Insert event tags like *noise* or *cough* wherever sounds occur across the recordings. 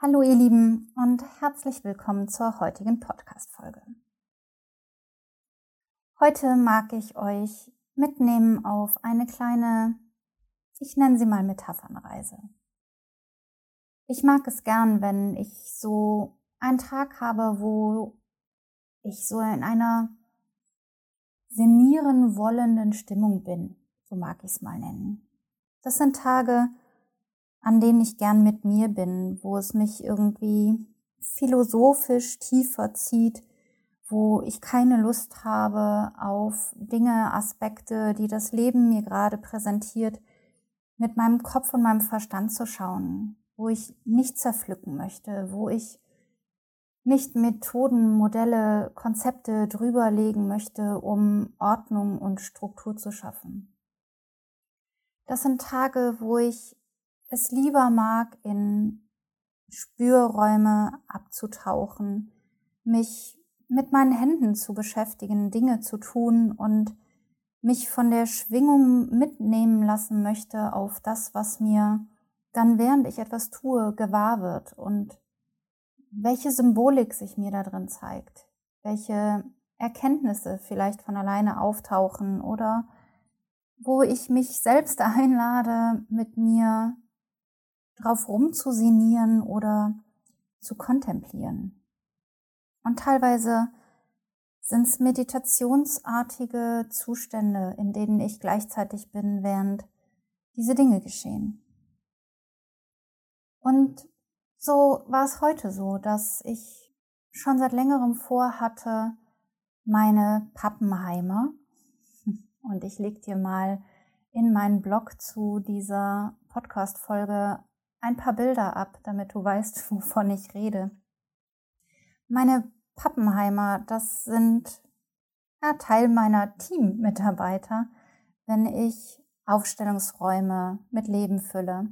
Hallo ihr Lieben und herzlich willkommen zur heutigen Podcast-Folge. Heute mag ich euch mitnehmen auf eine kleine, ich nenne sie mal Metaphernreise. Ich mag es gern, wenn ich so einen Tag habe, wo ich so in einer senieren wollenden Stimmung bin, so mag ich es mal nennen. Das sind Tage, an denen ich gern mit mir bin, wo es mich irgendwie philosophisch tiefer zieht, wo ich keine Lust habe auf Dinge, Aspekte, die das Leben mir gerade präsentiert, mit meinem Kopf und meinem Verstand zu schauen, wo ich nicht zerpflücken möchte, wo ich nicht Methoden, Modelle, Konzepte drüberlegen möchte, um Ordnung und Struktur zu schaffen. Das sind Tage, wo ich es lieber mag, in Spürräume abzutauchen, mich mit meinen Händen zu beschäftigen, Dinge zu tun und mich von der Schwingung mitnehmen lassen möchte auf das, was mir dann während ich etwas tue, gewahr wird und welche Symbolik sich mir da drin zeigt, welche Erkenntnisse vielleicht von alleine auftauchen oder wo ich mich selbst *laughs* einlade, mit mir drauf rumzusinieren oder zu kontemplieren. Und teilweise sind es meditationsartige Zustände, in denen ich gleichzeitig bin, während diese Dinge geschehen. Und so war es heute so, dass ich schon seit längerem vorhatte, meine Pappenheimer, *laughs* und ich leg dir mal in meinen Blog zu dieser Podcast-Folge ein paar Bilder ab, damit du weißt, *laughs* wovon ich rede. Meine Pappenheimer, das sind ja, Teil meiner Teammitarbeiter, wenn ich Aufstellungsräume mit Leben fülle.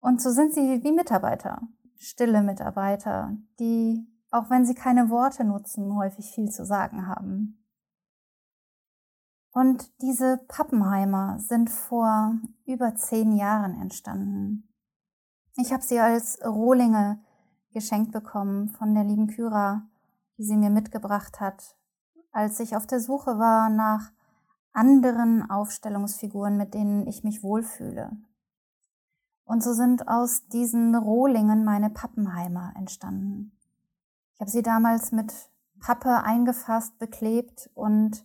Und so sind sie wie Mitarbeiter, stille Mitarbeiter, die, auch wenn sie keine Worte nutzen, häufig viel zu sagen haben. Und diese Pappenheimer sind vor über zehn Jahren entstanden. Ich habe sie als Rohlinge geschenkt bekommen von der lieben Kyra, die sie mir mitgebracht hat, als ich auf der Suche war nach anderen Aufstellungsfiguren, mit denen ich mich wohlfühle. Und so sind aus diesen Rohlingen meine Pappenheimer entstanden. Ich habe sie damals mit Pappe eingefasst, beklebt und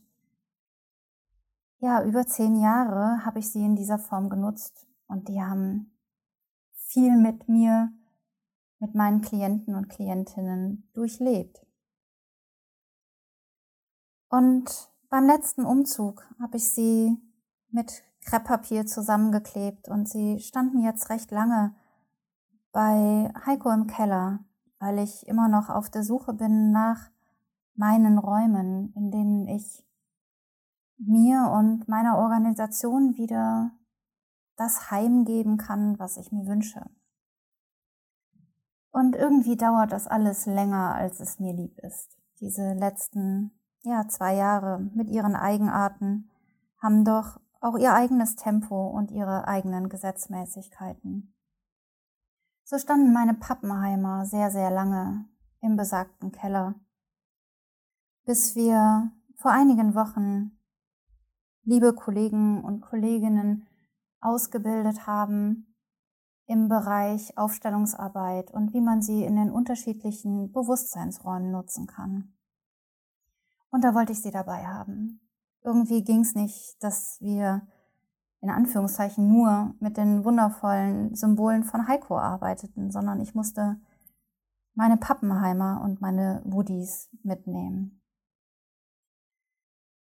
ja, über zehn Jahre habe ich sie in dieser Form genutzt und die haben viel mit mir, mit meinen Klienten und Klientinnen durchlebt. Und beim letzten Umzug habe ich sie mit Krepppapier zusammengeklebt und sie standen jetzt recht lange bei Heiko im Keller, weil ich immer noch auf der Suche bin nach meinen Räumen, in denen ich mir und meiner Organisation wieder das Heim geben kann, was ich mir wünsche. Und irgendwie dauert das alles länger, als es mir lieb ist. Diese letzten, ja, zwei Jahre mit ihren Eigenarten haben doch auch ihr eigenes Tempo und ihre eigenen Gesetzmäßigkeiten. So standen meine Pappenheimer sehr, sehr lange im besagten Keller, bis wir vor einigen Wochen liebe Kollegen und Kolleginnen ausgebildet haben im Bereich Aufstellungsarbeit und wie man sie in den unterschiedlichen Bewusstseinsräumen nutzen kann. Und da wollte ich sie dabei haben. Irgendwie ging es nicht, dass wir in Anführungszeichen nur mit den wundervollen Symbolen von Heiko arbeiteten, sondern ich musste meine Pappenheimer und meine Woodies mitnehmen.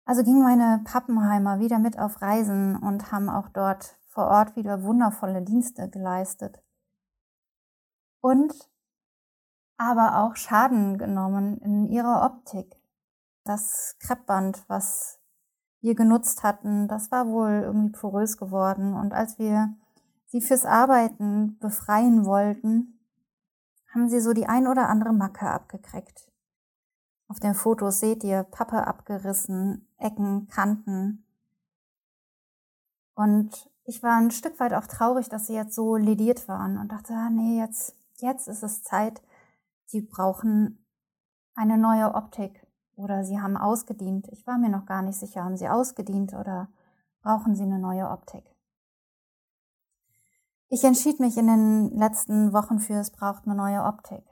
Also gingen meine Pappenheimer wieder mit auf Reisen und haben auch dort vor Ort wieder wundervolle Dienste geleistet. Und aber auch Schaden genommen in ihrer Optik. Das Kreppband, was wir genutzt hatten, das war wohl irgendwie porös geworden. Und als wir sie fürs Arbeiten befreien wollten, haben sie so die ein oder andere Macke abgekriegt. Auf den Fotos seht ihr Pappe abgerissen, Ecken, Kanten. Und ich war ein Stück weit auch traurig, dass sie jetzt so lediert waren und dachte, ah, nee, jetzt jetzt ist es Zeit, sie brauchen eine neue Optik oder sie haben ausgedient. Ich war mir noch gar nicht sicher, haben sie ausgedient oder brauchen sie eine neue Optik. Ich entschied mich in den letzten Wochen für, es braucht eine neue Optik.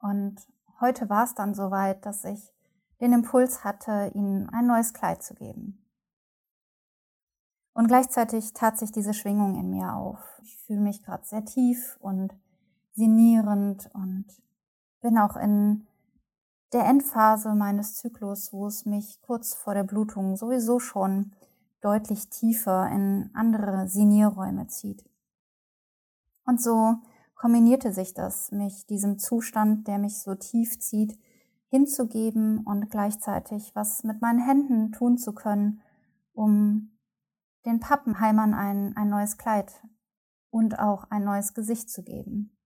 Und heute war es dann soweit, dass ich den Impuls hatte, ihnen ein neues Kleid zu geben. Und gleichzeitig tat sich diese Schwingung in mir auf. Ich fühle mich gerade sehr tief und sinnierend und bin auch in der Endphase meines Zyklus, wo es mich kurz vor der Blutung sowieso schon deutlich tiefer in andere Sinierräume zieht. Und so kombinierte sich das, mich diesem Zustand, der mich so tief zieht, hinzugeben und gleichzeitig was mit meinen Händen tun zu können, um den Pappenheimern ein, ein neues Kleid und auch ein neues Gesicht zu geben.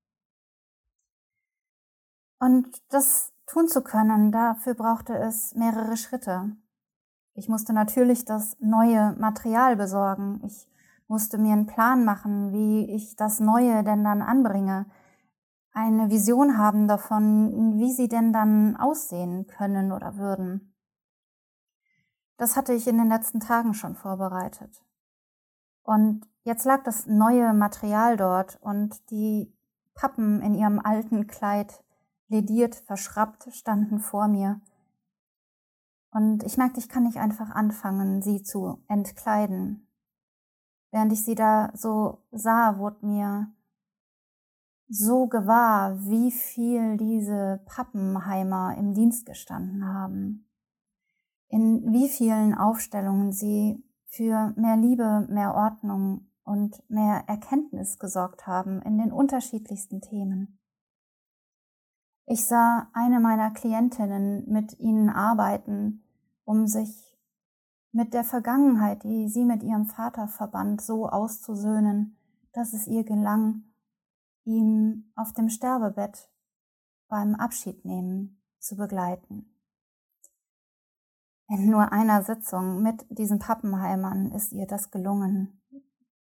Und das tun zu können, dafür brauchte es mehrere Schritte. Ich musste natürlich das neue Material besorgen. Ich musste mir einen Plan machen, wie ich das Neue denn dann anbringe. Eine Vision haben davon, wie sie denn dann aussehen können oder würden. Das hatte ich in den letzten Tagen schon vorbereitet. Und jetzt lag das neue Material dort und die Pappen in ihrem alten Kleid, lediert, verschrappt, standen vor mir. Und ich merkte, ich kann nicht einfach anfangen, sie zu entkleiden. Während ich sie da so sah, wurde mir so gewahr, wie viel diese Pappenheimer im Dienst gestanden haben. In wie vielen Aufstellungen sie für mehr Liebe, mehr Ordnung und mehr Erkenntnis gesorgt haben in den unterschiedlichsten Themen. Ich sah eine meiner Klientinnen mit ihnen arbeiten, um sich mit der Vergangenheit, die sie mit ihrem Vater verband, so auszusöhnen, dass es ihr gelang, ihm auf dem Sterbebett beim Abschiednehmen zu begleiten. In nur einer Sitzung mit diesen Pappenheimern ist ihr das gelungen.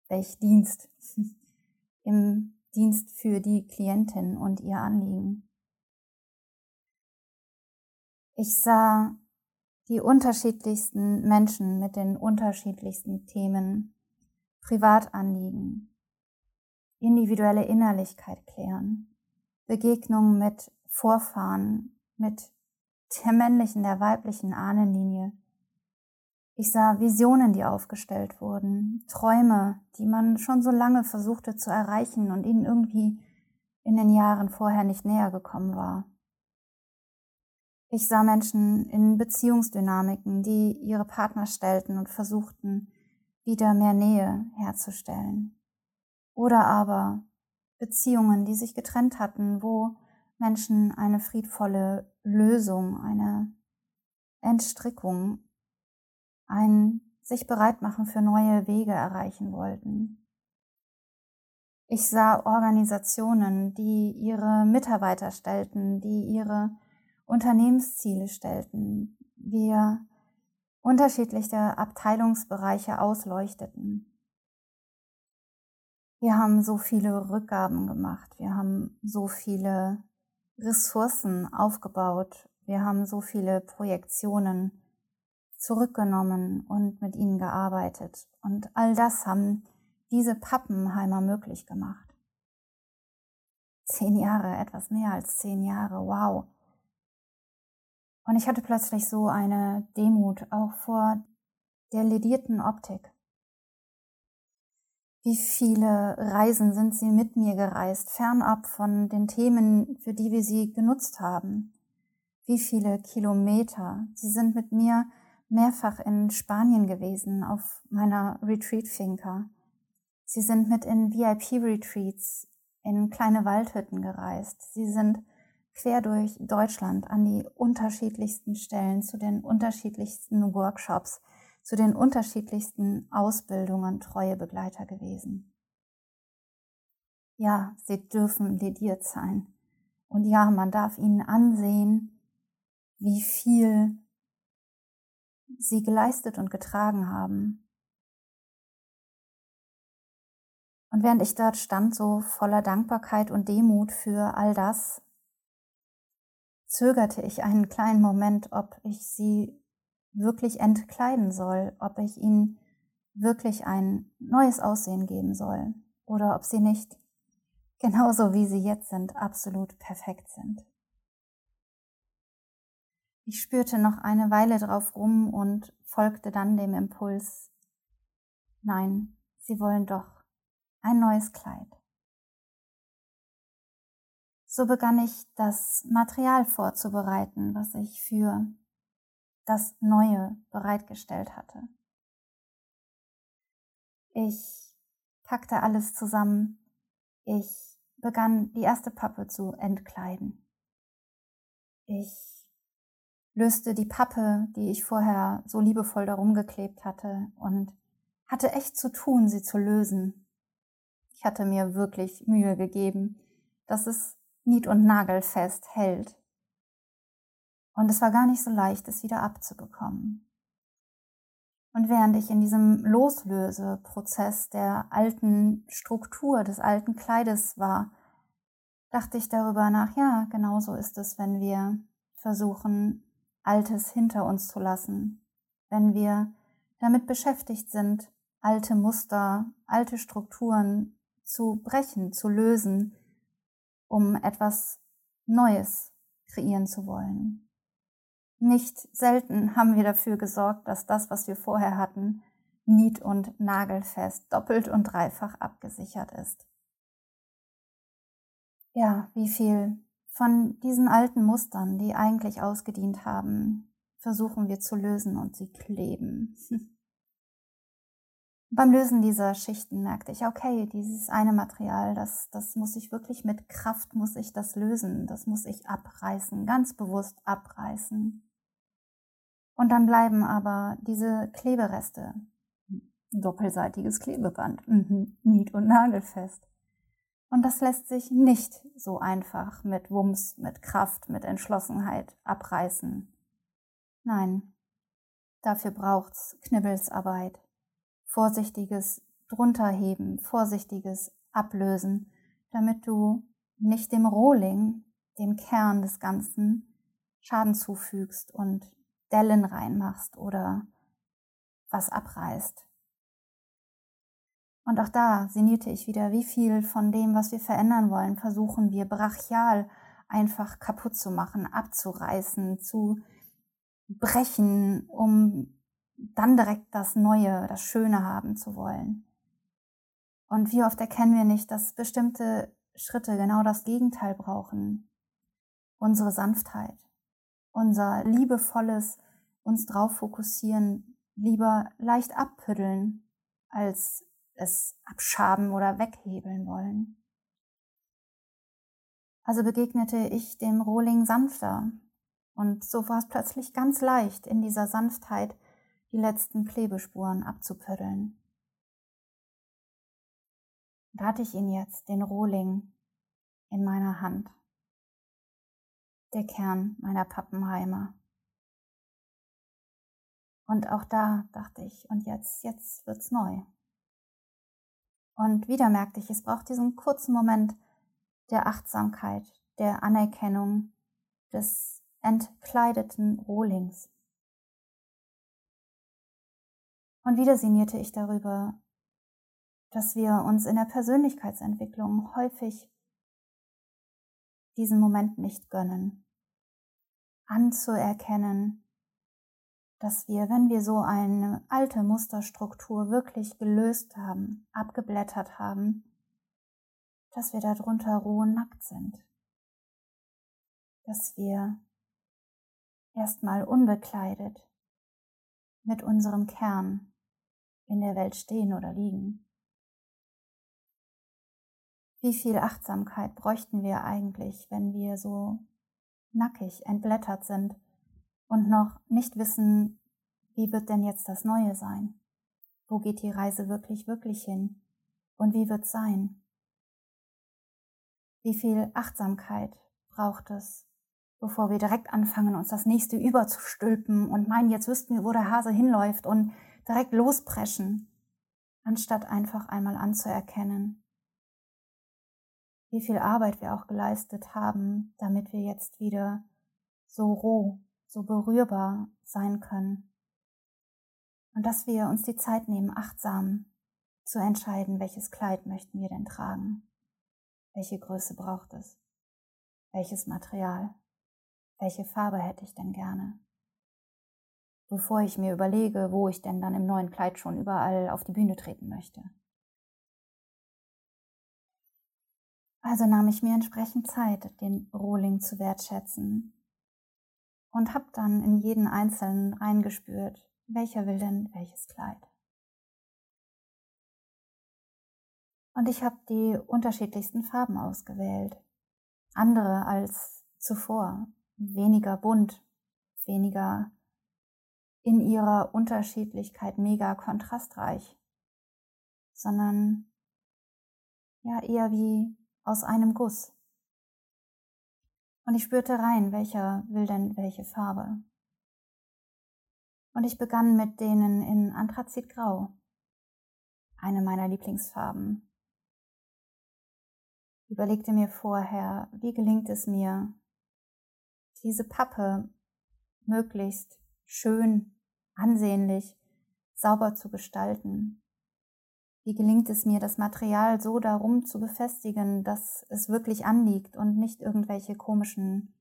Welch Dienst *laughs* im Dienst für die Klientin und ihr Anliegen. Ich sah die unterschiedlichsten Menschen mit den unterschiedlichsten Themen, Privatanliegen, individuelle Innerlichkeit klären, Begegnungen mit Vorfahren, mit der männlichen, der weiblichen Ahnenlinie. Ich sah Visionen, die aufgestellt wurden, Träume, die man schon so lange versuchte zu erreichen und ihnen irgendwie in den Jahren vorher nicht näher gekommen war. Ich sah Menschen in Beziehungsdynamiken, die ihre Partner stellten und versuchten, wieder mehr Nähe herzustellen. Oder aber Beziehungen, die sich getrennt hatten, wo Menschen eine friedvolle Lösung, eine Entstrickung, ein sich bereit machen für neue Wege erreichen wollten. Ich sah Organisationen, die ihre Mitarbeiter stellten, die ihre Unternehmensziele stellten, wir unterschiedliche Abteilungsbereiche ausleuchteten. Wir haben so viele Rückgaben gemacht, wir haben so viele Ressourcen aufgebaut. Wir haben so viele Projektionen zurückgenommen und mit ihnen gearbeitet. Und all das haben diese Pappenheimer möglich gemacht. Zehn Jahre, etwas mehr als zehn Jahre, wow. Und ich hatte plötzlich so eine Demut auch vor der ledierten Optik. Wie viele Reisen sind Sie mit mir gereist, fernab von den Themen, für die wir Sie genutzt haben? Wie viele Kilometer? Sie sind mit mir mehrfach in Spanien gewesen, auf meiner Retreat-Finca. Sie sind mit in VIP-Retreats in kleine Waldhütten gereist. Sie sind quer durch Deutschland an die unterschiedlichsten Stellen zu den unterschiedlichsten Workshops zu den unterschiedlichsten Ausbildungen treue Begleiter gewesen. Ja, sie dürfen lediert sein. Und ja, man darf ihnen ansehen, wie viel sie geleistet und getragen haben. Und während ich dort stand, so voller Dankbarkeit und Demut für all das, zögerte ich einen kleinen Moment, ob ich sie wirklich entkleiden soll, ob ich ihnen wirklich ein neues Aussehen geben soll oder ob sie nicht *laughs* genauso wie sie jetzt sind, absolut perfekt sind. Ich spürte noch eine Weile drauf rum und folgte dann dem Impuls, nein, sie wollen doch ein neues Kleid. So begann ich das Material vorzubereiten, was ich für das Neue bereitgestellt hatte. Ich packte alles zusammen. Ich begann die erste Pappe zu entkleiden. Ich löste die Pappe, die ich vorher so liebevoll darum geklebt hatte und hatte echt zu tun, sie zu lösen. Ich hatte mir wirklich Mühe gegeben, dass es nied- und nagelfest hält. Und es war gar nicht so leicht, es wieder abzubekommen. Und während ich in diesem Loslöseprozess der alten Struktur, des alten Kleides war, dachte ich darüber nach, ja, genauso ist es, wenn wir versuchen, Altes hinter uns zu lassen, wenn wir damit beschäftigt sind, alte Muster, alte Strukturen zu brechen, zu lösen, um etwas Neues kreieren zu wollen. Nicht selten haben wir dafür gesorgt, dass das, was wir vorher hatten, nied- und nagelfest, doppelt und dreifach abgesichert ist. Ja, wie viel von diesen alten Mustern, die eigentlich ausgedient haben, versuchen wir zu lösen und sie kleben. *laughs* Beim Lösen dieser Schichten merkte ich, okay, dieses eine Material, das, das muss ich wirklich mit Kraft, muss ich das lösen, das muss ich abreißen, ganz bewusst abreißen. Und dann bleiben aber diese Klebereste, doppelseitiges Klebeband, mhm, nied- und nagelfest. Und das lässt sich nicht so einfach mit Wumms, mit Kraft, mit Entschlossenheit abreißen. Nein, dafür braucht's Knibbelsarbeit vorsichtiges drunterheben, vorsichtiges ablösen, damit du nicht dem Rohling, dem Kern des Ganzen, Schaden zufügst und Dellen reinmachst oder was abreißt. Und auch da sinnierte ich wieder, wie viel von dem, was wir verändern wollen, versuchen wir brachial einfach kaputt zu machen, abzureißen, zu brechen, um dann direkt das Neue, das Schöne haben zu wollen. Und wie oft erkennen wir nicht, dass bestimmte Schritte genau das Gegenteil brauchen. Unsere Sanftheit, unser liebevolles uns drauf fokussieren, lieber leicht abpüddeln, als es abschaben oder weghebeln wollen. Also begegnete ich dem Rohling sanfter und so war es plötzlich ganz leicht, in dieser Sanftheit die letzten Klebespuren abzupöddeln. Da hatte ich ihn jetzt, den Rohling, in meiner Hand. Der Kern meiner Pappenheimer. Und auch da dachte ich, und jetzt, jetzt wird's neu. Und wieder merkte ich, es braucht diesen kurzen Moment der Achtsamkeit, der Anerkennung des entkleideten Rohlings. Und wieder sinnierte ich darüber, dass wir uns in der Persönlichkeitsentwicklung häufig diesen Moment nicht gönnen, anzuerkennen, dass wir, wenn wir so eine alte Musterstruktur wirklich gelöst haben, abgeblättert haben, dass wir darunter roh nackt sind, dass wir erstmal unbekleidet mit unserem Kern in der Welt stehen oder liegen. Wie viel Achtsamkeit bräuchten wir eigentlich, wenn wir so nackig entblättert sind und noch nicht wissen, wie wird denn jetzt das Neue sein? Wo geht die Reise wirklich, wirklich hin? Und wie wird sein? Wie viel Achtsamkeit braucht es, bevor wir direkt anfangen, uns das nächste überzustülpen und meinen, jetzt wüssten wir, wo der Hase hinläuft und direkt lospreschen, anstatt einfach einmal anzuerkennen, wie viel Arbeit wir auch geleistet haben, damit wir jetzt wieder so roh, so berührbar sein können. Und dass wir uns die Zeit nehmen, achtsam zu entscheiden, welches Kleid möchten wir denn tragen, welche Größe braucht es, welches Material, welche Farbe hätte ich denn gerne, bevor ich mir überlege, wo ich denn dann im neuen Kleid schon überall auf die Bühne treten möchte. Also nahm ich mir entsprechend Zeit, den Rohling zu wertschätzen und habe dann in jeden Einzelnen reingespürt, welcher will denn welches Kleid. Und ich habe die unterschiedlichsten Farben ausgewählt, andere als zuvor, weniger bunt, weniger in ihrer Unterschiedlichkeit mega kontrastreich, sondern ja eher wie aus einem Guss. Und ich spürte rein, welcher will denn welche Farbe. Und ich begann mit denen in Anthrazitgrau, eine meiner Lieblingsfarben. Überlegte mir vorher, wie gelingt es mir, diese Pappe möglichst schön, ansehnlich, sauber zu gestalten, wie gelingt es mir, das Material so darum zu befestigen, dass es wirklich anliegt und nicht irgendwelche komischen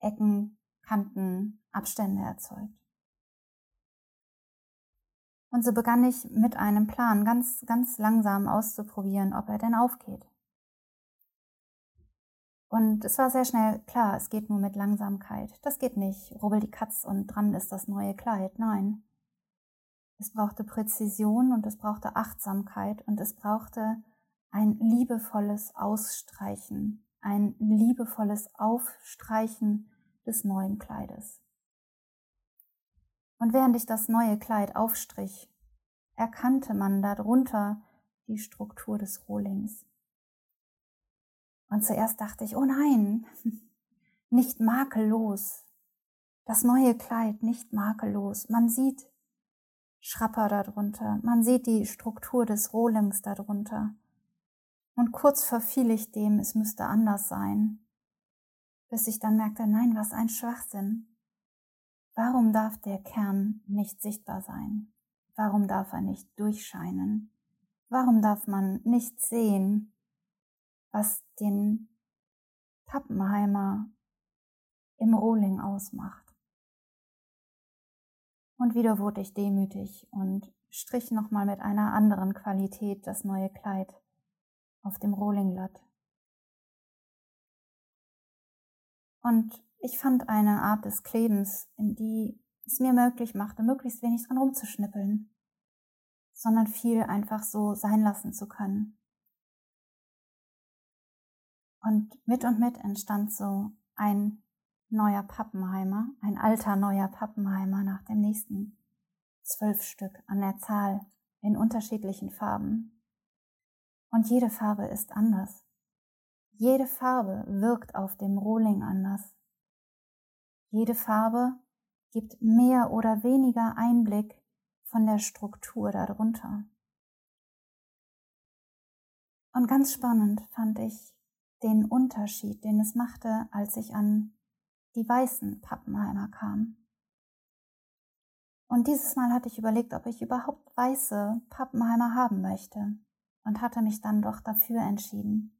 Ecken, Kanten, Abstände erzeugt? Und so begann ich mit einem Plan ganz, ganz langsam auszuprobieren, ob er denn aufgeht. Und es war sehr schnell klar, es geht nur mit Langsamkeit. Das geht nicht. Rubbel die Katz und dran ist das neue Kleid. Nein. Es brauchte Präzision und es brauchte Achtsamkeit und es brauchte ein liebevolles Ausstreichen, ein liebevolles Aufstreichen des neuen Kleides. Und während ich das neue Kleid aufstrich, erkannte man darunter die Struktur des Rohlings. Und zuerst dachte ich, oh nein, *laughs* nicht makellos. Das neue Kleid nicht makellos. Man sieht Schrapper darunter. Man sieht die Struktur des Rohlings darunter. Und kurz verfiel ich dem, es müsste anders sein, bis ich dann merkte, nein, was ein Schwachsinn. Warum darf der Kern nicht sichtbar sein? Warum darf er nicht durchscheinen? Warum darf man nicht sehen, was den Pappenheimer im Rohling ausmacht? Und wieder wurde ich demütig und strich nochmal mit einer anderen Qualität das neue Kleid auf dem Rohlingblatt. Und ich fand eine Art des Klebens, in die es mir möglich machte, möglichst wenig dran rumzuschnippeln, sondern viel einfach so sein lassen zu können. Und mit und mit entstand so ein neuer Pappenheimer, ein alter neuer Pappenheimer nach dem nächsten. Zwölf Stück an der Zahl in unterschiedlichen Farben. Und jede Farbe ist anders. Jede Farbe wirkt auf dem Rohling anders. Jede Farbe gibt mehr oder weniger Einblick von der Struktur darunter. Und ganz spannend fand ich den Unterschied, den es machte, als ich an die weißen Pappenheimer kamen. Und dieses Mal hatte ich überlegt, ob ich überhaupt weiße Pappenheimer haben möchte und hatte mich dann doch dafür entschieden.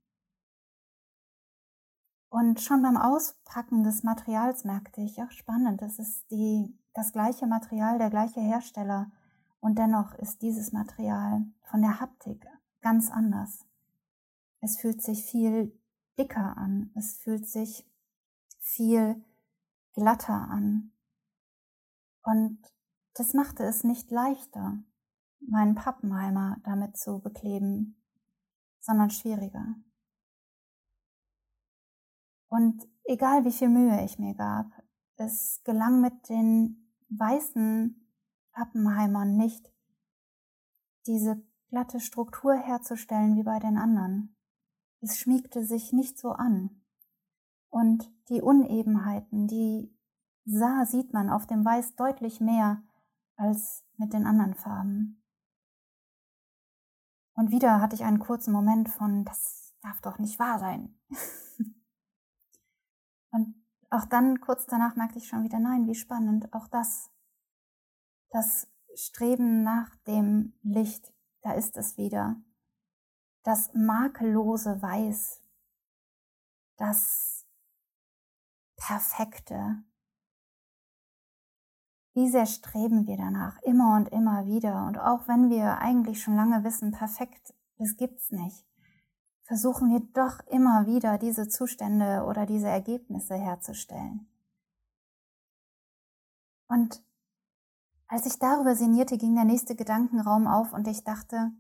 Und schon beim Auspacken des Materials merkte ich, ach spannend, das ist die, das gleiche Material, der gleiche Hersteller und dennoch ist dieses Material von der Haptik ganz anders. Es fühlt sich viel dicker an, es fühlt sich viel glatter an. Und das machte es nicht leichter, meinen Pappenheimer damit zu bekleben, sondern schwieriger. Und egal wie viel Mühe ich mir gab, es gelang mit den weißen Pappenheimern nicht, diese glatte Struktur herzustellen wie bei den anderen. Es schmiegte sich nicht so an. Und die Unebenheiten, die sah, sieht man auf dem Weiß deutlich mehr als mit den anderen Farben. Und wieder hatte ich einen kurzen Moment von, das, darf doch nicht wahr sein. *laughs* und auch dann kurz danach merkte ich schon wieder, nein, wie spannend, auch das, das Streben nach dem Licht, da ist es wieder. Das makellose Weiß, das Perfekte. Wie sehr streben wir danach, immer und immer wieder. Und auch wenn wir eigentlich schon lange wissen, perfekt, das gibt's nicht, versuchen wir doch immer wieder diese Zustände oder diese Ergebnisse herzustellen. Und als ich darüber sinnierte, ging der nächste Gedankenraum auf und ich dachte,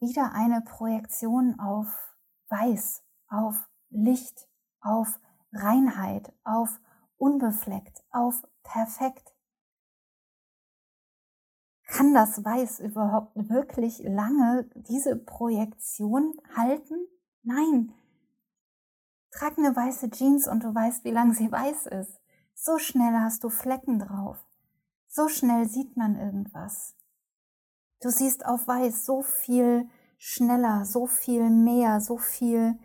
wieder eine Projektion auf Weiß, auf Licht, auf Reinheit, auf unbefleckt, auf perfekt. Kann das Weiß überhaupt wirklich lange diese Projektion halten? Nein. Trag eine weiße Jeans und du weißt, wie lang sie weiß ist. So schnell hast du Flecken drauf. So schnell sieht man irgendwas. Du siehst auf Weiß so viel schneller, so viel mehr, so viel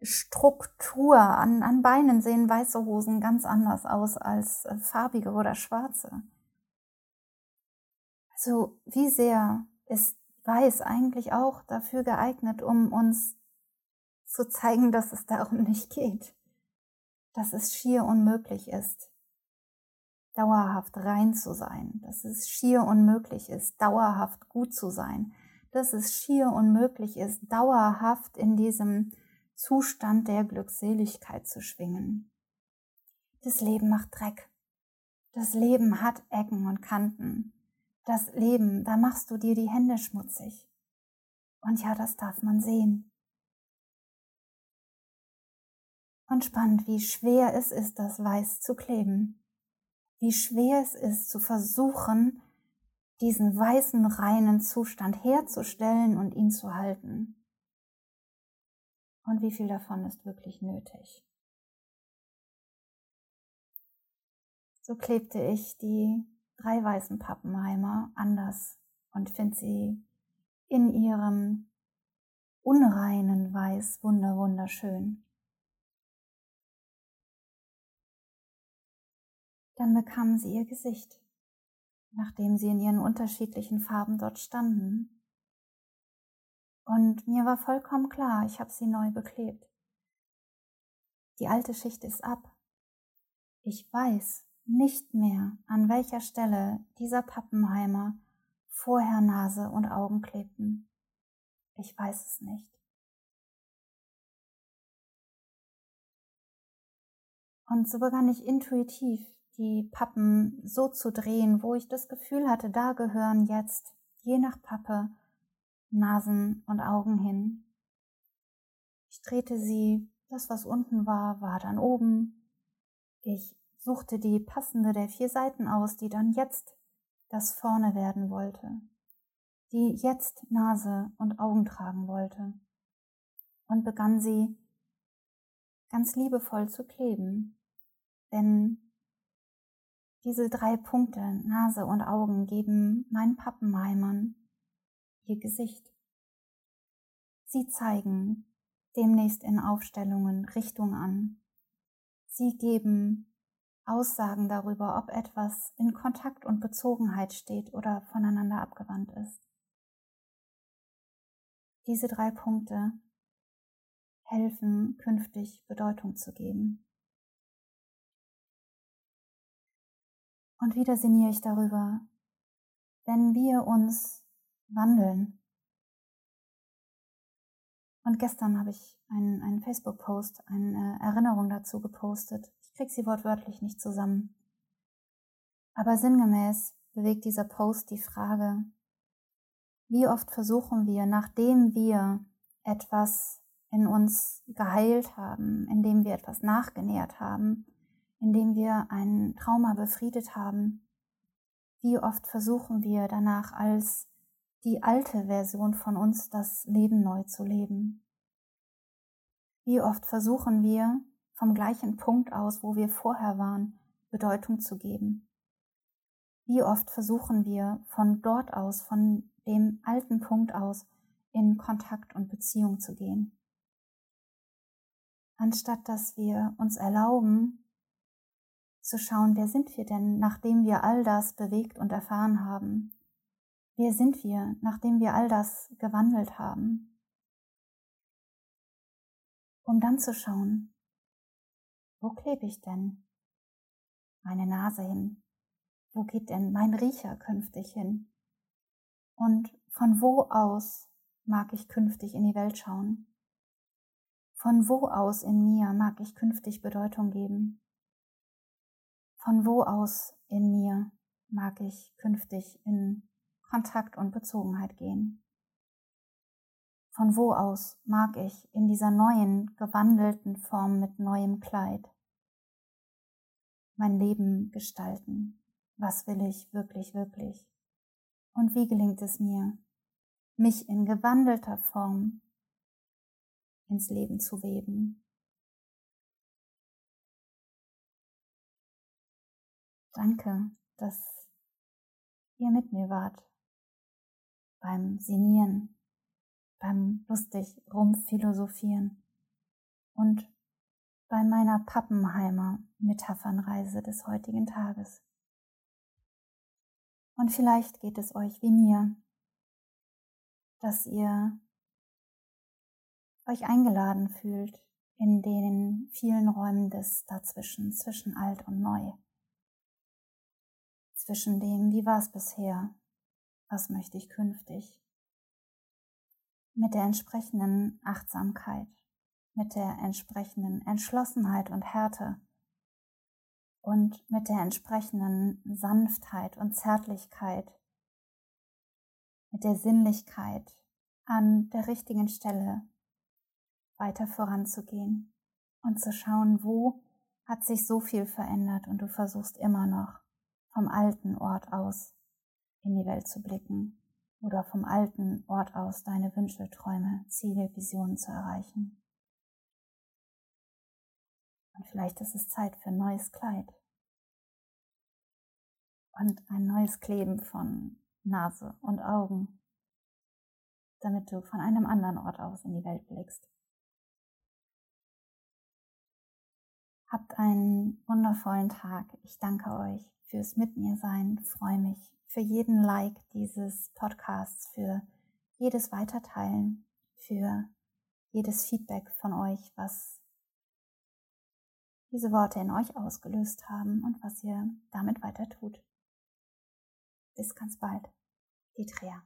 Struktur. An, an Beinen sehen weiße Hosen ganz anders aus als äh, farbige oder schwarze. Also wie sehr ist Weiß eigentlich auch dafür geeignet, um uns zu zeigen, dass es darum nicht geht, dass es schier unmöglich ist, dauerhaft rein zu sein, dass es schier unmöglich ist, dauerhaft gut zu sein, dass es schier unmöglich ist, dauerhaft in diesem Zustand der Glückseligkeit zu schwingen. Das Leben macht Dreck. Das Leben hat Ecken und Kanten das Leben, da machst du dir die Hände schmutzig. Und ja, das darf man sehen. Und spannend, wie schwer es ist, das Weiß zu kleben. Wie schwer es ist, zu versuchen, diesen weißen, reinen Zustand herzustellen und ihn zu halten. Und wie viel davon ist wirklich nötig? So klebte ich die drei weißen Pappenheimer anders und finde sie in ihrem unreinen Weiß wunder wunderschön. Dann bekamen sie ihr Gesicht, nachdem sie in ihren unterschiedlichen Farben dort standen. Und mir war vollkommen klar, ich habe sie neu beklebt. Die alte Schicht ist ab. Ich weiß, nicht mehr, an welcher Stelle dieser Pappenheimer vorher Nase und Augen klebten. Ich weiß es nicht. Und so begann ich intuitiv die Pappen so zu drehen, wo ich das Gefühl hatte, da gehören jetzt, je nach Pappe, Nasen und Augen hin. Ich drehte sie, das was unten war, war dann oben. Ich suchte die passende der vier Seiten aus, die dann jetzt das vorne werden wollte, die jetzt Nase und Augen tragen wollte, und begann sie ganz liebevoll zu kleben, denn diese drei Punkte, Nase und Augen, geben meinen Pappenheimern ihr Gesicht. Sie zeigen demnächst in Aufstellungen Richtung an. Sie geben Aussagen darüber, ob etwas in Kontakt und Bezogenheit steht oder voneinander abgewandt ist. Diese drei Punkte helfen, künftig Bedeutung zu geben. Und wieder sinniere ich darüber, wenn wir uns wandeln. Und gestern habe ich einen, einen Facebook-Post, eine Erinnerung dazu gepostet krieg sie wortwörtlich nicht zusammen. Aber sinngemäß bewegt dieser Post die Frage, wie oft versuchen wir, nachdem wir etwas in uns geheilt haben, indem wir etwas nachgenährt haben, indem wir ein Trauma befriedet haben, wie oft versuchen wir danach als die alte Version von uns das Leben neu zu leben? Wie oft versuchen wir, vom gleichen Punkt aus, wo wir vorher waren, Bedeutung zu geben. Wie oft versuchen wir von dort aus, von dem alten Punkt aus, in Kontakt und Beziehung zu gehen. Anstatt dass wir uns erlauben, zu schauen, wer sind wir denn, nachdem wir all das bewegt und erfahren haben? Wer sind wir, nachdem wir all das gewandelt haben? Um dann zu schauen, wo klebe ich denn meine Nase hin? Wo geht denn mein Riecher künftig hin? Und von wo aus mag ich künftig in die Welt schauen? Von wo aus in mir mag ich künftig Bedeutung geben? Von wo aus in mir mag ich künftig in Kontakt und Bezogenheit gehen? Von wo aus mag ich in dieser neuen, gewandelten Form mit neuem Kleid mein Leben gestalten? Was will ich wirklich, wirklich? Und wie gelingt es mir, mich in gewandelter Form ins Leben zu weben? Danke, dass ihr mit mir wart beim Sinieren, beim lustig rumphilosophieren und bei meiner Pappenheimer Metaphernreise des heutigen Tages. Und vielleicht geht es euch wie mir, dass ihr euch eingeladen fühlt in den vielen Räumen des Dazwischen, zwischen alt und neu zwischen dem, wie war es bisher, was möchte ich künftig, mit der entsprechenden Achtsamkeit, mit der entsprechenden Entschlossenheit und Härte und mit der entsprechenden Sanftheit und Zärtlichkeit, mit der Sinnlichkeit an der richtigen Stelle weiter voranzugehen und zu schauen, wo hat sich so viel verändert und du versuchst immer noch vom alten Ort aus in die Welt zu blicken oder vom alten Ort aus deine Wünsche, Träume, Ziele, Visionen zu erreichen. Und vielleicht ist es Zeit für ein neues Kleid und ein neues Kleben von Nase und Augen, damit du von einem anderen Ort aus in die Welt blickst. Habt einen wundervollen Tag. Ich danke euch fürs Mit mir sein. Freue mich für jeden Like dieses Podcasts, für jedes Weiterteilen, für jedes Feedback von euch, was diese Worte in euch ausgelöst haben und was ihr damit weiter tut. Bis ganz bald. Die Trea.